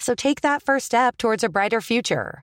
So take that first step towards a brighter future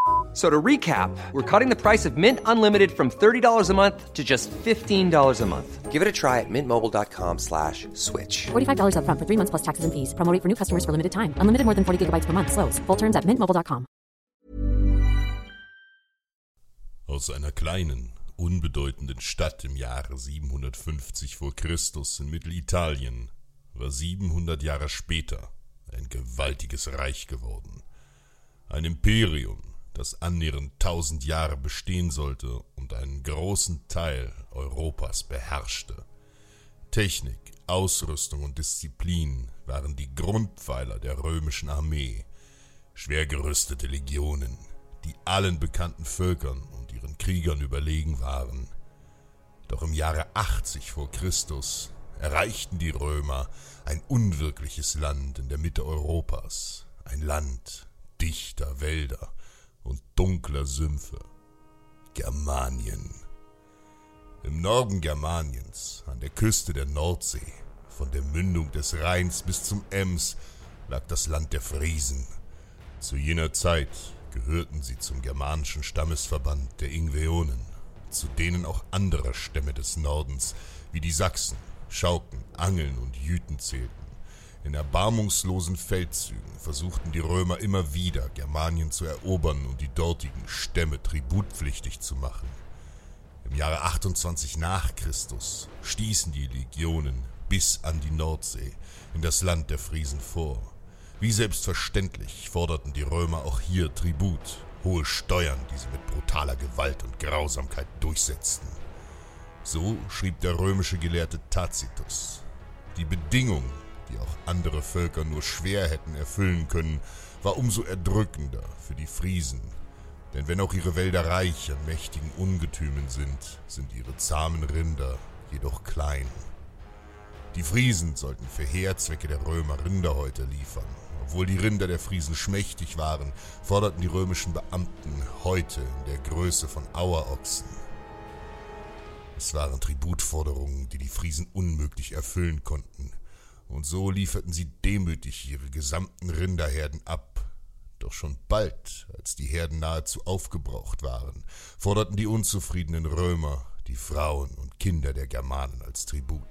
So to recap, we're cutting the price of Mint Unlimited from $30 a month to just $15 a month. Give it a try at mintmobile.com slash switch. $45 up front for three months plus taxes and fees. Promo rate for new customers for limited time. Unlimited more than 40 gigabytes per month. Slows. Full terms at mintmobile.com. Aus einer kleinen, unbedeutenden Stadt im Jahre 750 vor Christus in Mittelitalien war 700 Jahre später ein gewaltiges Reich geworden. Ein Imperium, das annähernd tausend Jahre bestehen sollte und einen großen Teil Europas beherrschte. Technik, Ausrüstung und Disziplin waren die Grundpfeiler der römischen Armee, schwer gerüstete Legionen, die allen bekannten Völkern und ihren Kriegern überlegen waren. Doch im Jahre 80 vor Christus erreichten die Römer ein unwirkliches Land in der Mitte Europas, ein Land dichter Wälder und dunkler Sümpfe, Germanien. Im Norden Germaniens, an der Küste der Nordsee, von der Mündung des Rheins bis zum Ems, lag das Land der Friesen. Zu jener Zeit gehörten sie zum germanischen Stammesverband der Ingveonen, zu denen auch andere Stämme des Nordens, wie die Sachsen, Schauken, Angeln und Jüten zählten. In erbarmungslosen Feldzügen versuchten die Römer immer wieder, Germanien zu erobern und die dortigen Stämme tributpflichtig zu machen. Im Jahre 28 nach Christus stießen die Legionen bis an die Nordsee, in das Land der Friesen vor. Wie selbstverständlich forderten die Römer auch hier Tribut, hohe Steuern, die sie mit brutaler Gewalt und Grausamkeit durchsetzten. So schrieb der römische Gelehrte Tacitus. Die Bedingung, die auch andere Völker nur schwer hätten erfüllen können, war umso erdrückender für die Friesen. Denn wenn auch ihre Wälder reich an mächtigen Ungetümen sind, sind ihre zahmen Rinder jedoch klein. Die Friesen sollten für Heerzwecke der Römer Rinderhäute liefern. Obwohl die Rinder der Friesen schmächtig waren, forderten die römischen Beamten Häute in der Größe von Auerochsen. Es waren Tributforderungen, die die Friesen unmöglich erfüllen konnten, und so lieferten sie demütig ihre gesamten Rinderherden ab. Doch schon bald, als die Herden nahezu aufgebraucht waren, forderten die unzufriedenen Römer die Frauen und Kinder der Germanen als Tribut.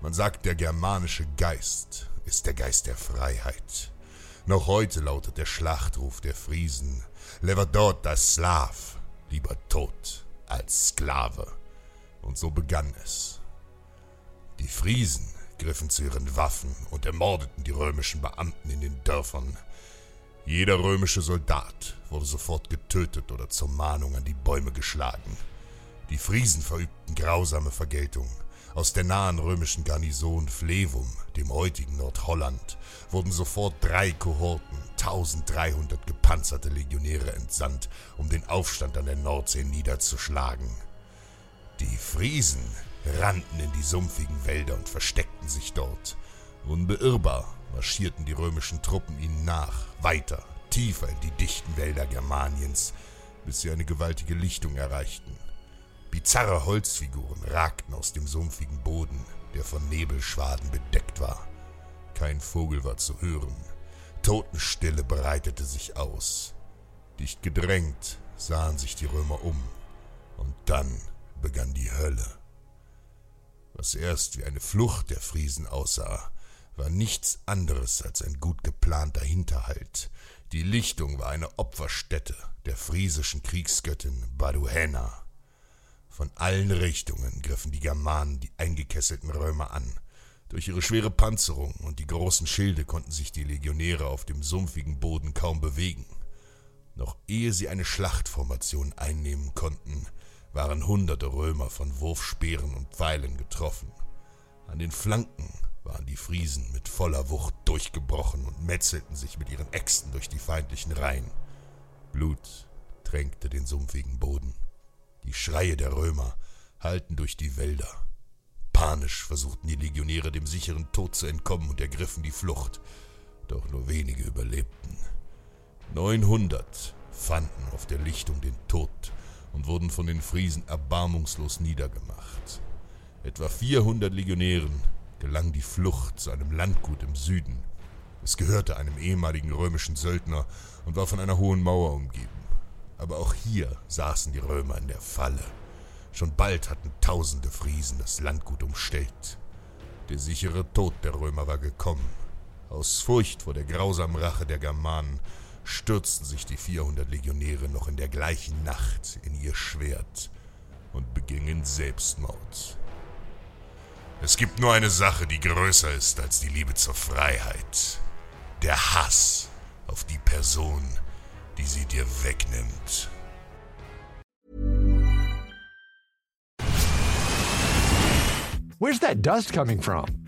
Man sagt, der germanische Geist ist der Geist der Freiheit. Noch heute lautet der Schlachtruf der Friesen, Levadot das Slav, lieber tot als Sklave. Und so begann es. Die Friesen griffen zu ihren Waffen und ermordeten die römischen Beamten in den Dörfern. Jeder römische Soldat wurde sofort getötet oder zur Mahnung an die Bäume geschlagen. Die Friesen verübten grausame Vergeltung. Aus der nahen römischen Garnison Flevum, dem heutigen Nordholland, wurden sofort drei Kohorten, 1300 gepanzerte Legionäre entsandt, um den Aufstand an der Nordsee niederzuschlagen. Die Friesen rannten in die sumpfigen Wälder und versteckten sich dort. Unbeirrbar marschierten die römischen Truppen ihnen nach, weiter, tiefer in die dichten Wälder Germaniens, bis sie eine gewaltige Lichtung erreichten. Bizarre Holzfiguren ragten aus dem sumpfigen Boden, der von Nebelschwaden bedeckt war. Kein Vogel war zu hören. Totenstille breitete sich aus. Dicht gedrängt sahen sich die Römer um. Und dann begann die Hölle. Was erst wie eine Flucht der Friesen aussah, war nichts anderes als ein gut geplanter Hinterhalt. Die Lichtung war eine Opferstätte der friesischen Kriegsgöttin Baduhena. Von allen Richtungen griffen die Germanen die eingekesselten Römer an. Durch ihre schwere Panzerung und die großen Schilde konnten sich die Legionäre auf dem sumpfigen Boden kaum bewegen. Noch ehe sie eine Schlachtformation einnehmen konnten, waren hunderte Römer von Wurfspeeren und Pfeilen getroffen. An den Flanken waren die Friesen mit voller Wucht durchgebrochen und metzelten sich mit ihren Äxten durch die feindlichen Reihen. Blut tränkte den sumpfigen Boden. Die Schreie der Römer hallten durch die Wälder. Panisch versuchten die Legionäre dem sicheren Tod zu entkommen und ergriffen die Flucht, doch nur wenige überlebten. Neunhundert fanden auf der Lichtung den Tod wurden von den Friesen erbarmungslos niedergemacht. Etwa 400 Legionären gelang die Flucht zu einem Landgut im Süden. Es gehörte einem ehemaligen römischen Söldner und war von einer hohen Mauer umgeben. Aber auch hier saßen die Römer in der Falle. Schon bald hatten tausende Friesen das Landgut umstellt. Der sichere Tod der Römer war gekommen. Aus Furcht vor der grausamen Rache der Germanen stürzten sich die 400 Legionäre noch in der gleichen Nacht in ihr Schwert und begingen Selbstmord. Es gibt nur eine Sache, die größer ist als die Liebe zur Freiheit. Der Hass auf die Person, die sie dir wegnimmt. Where's that dust coming from?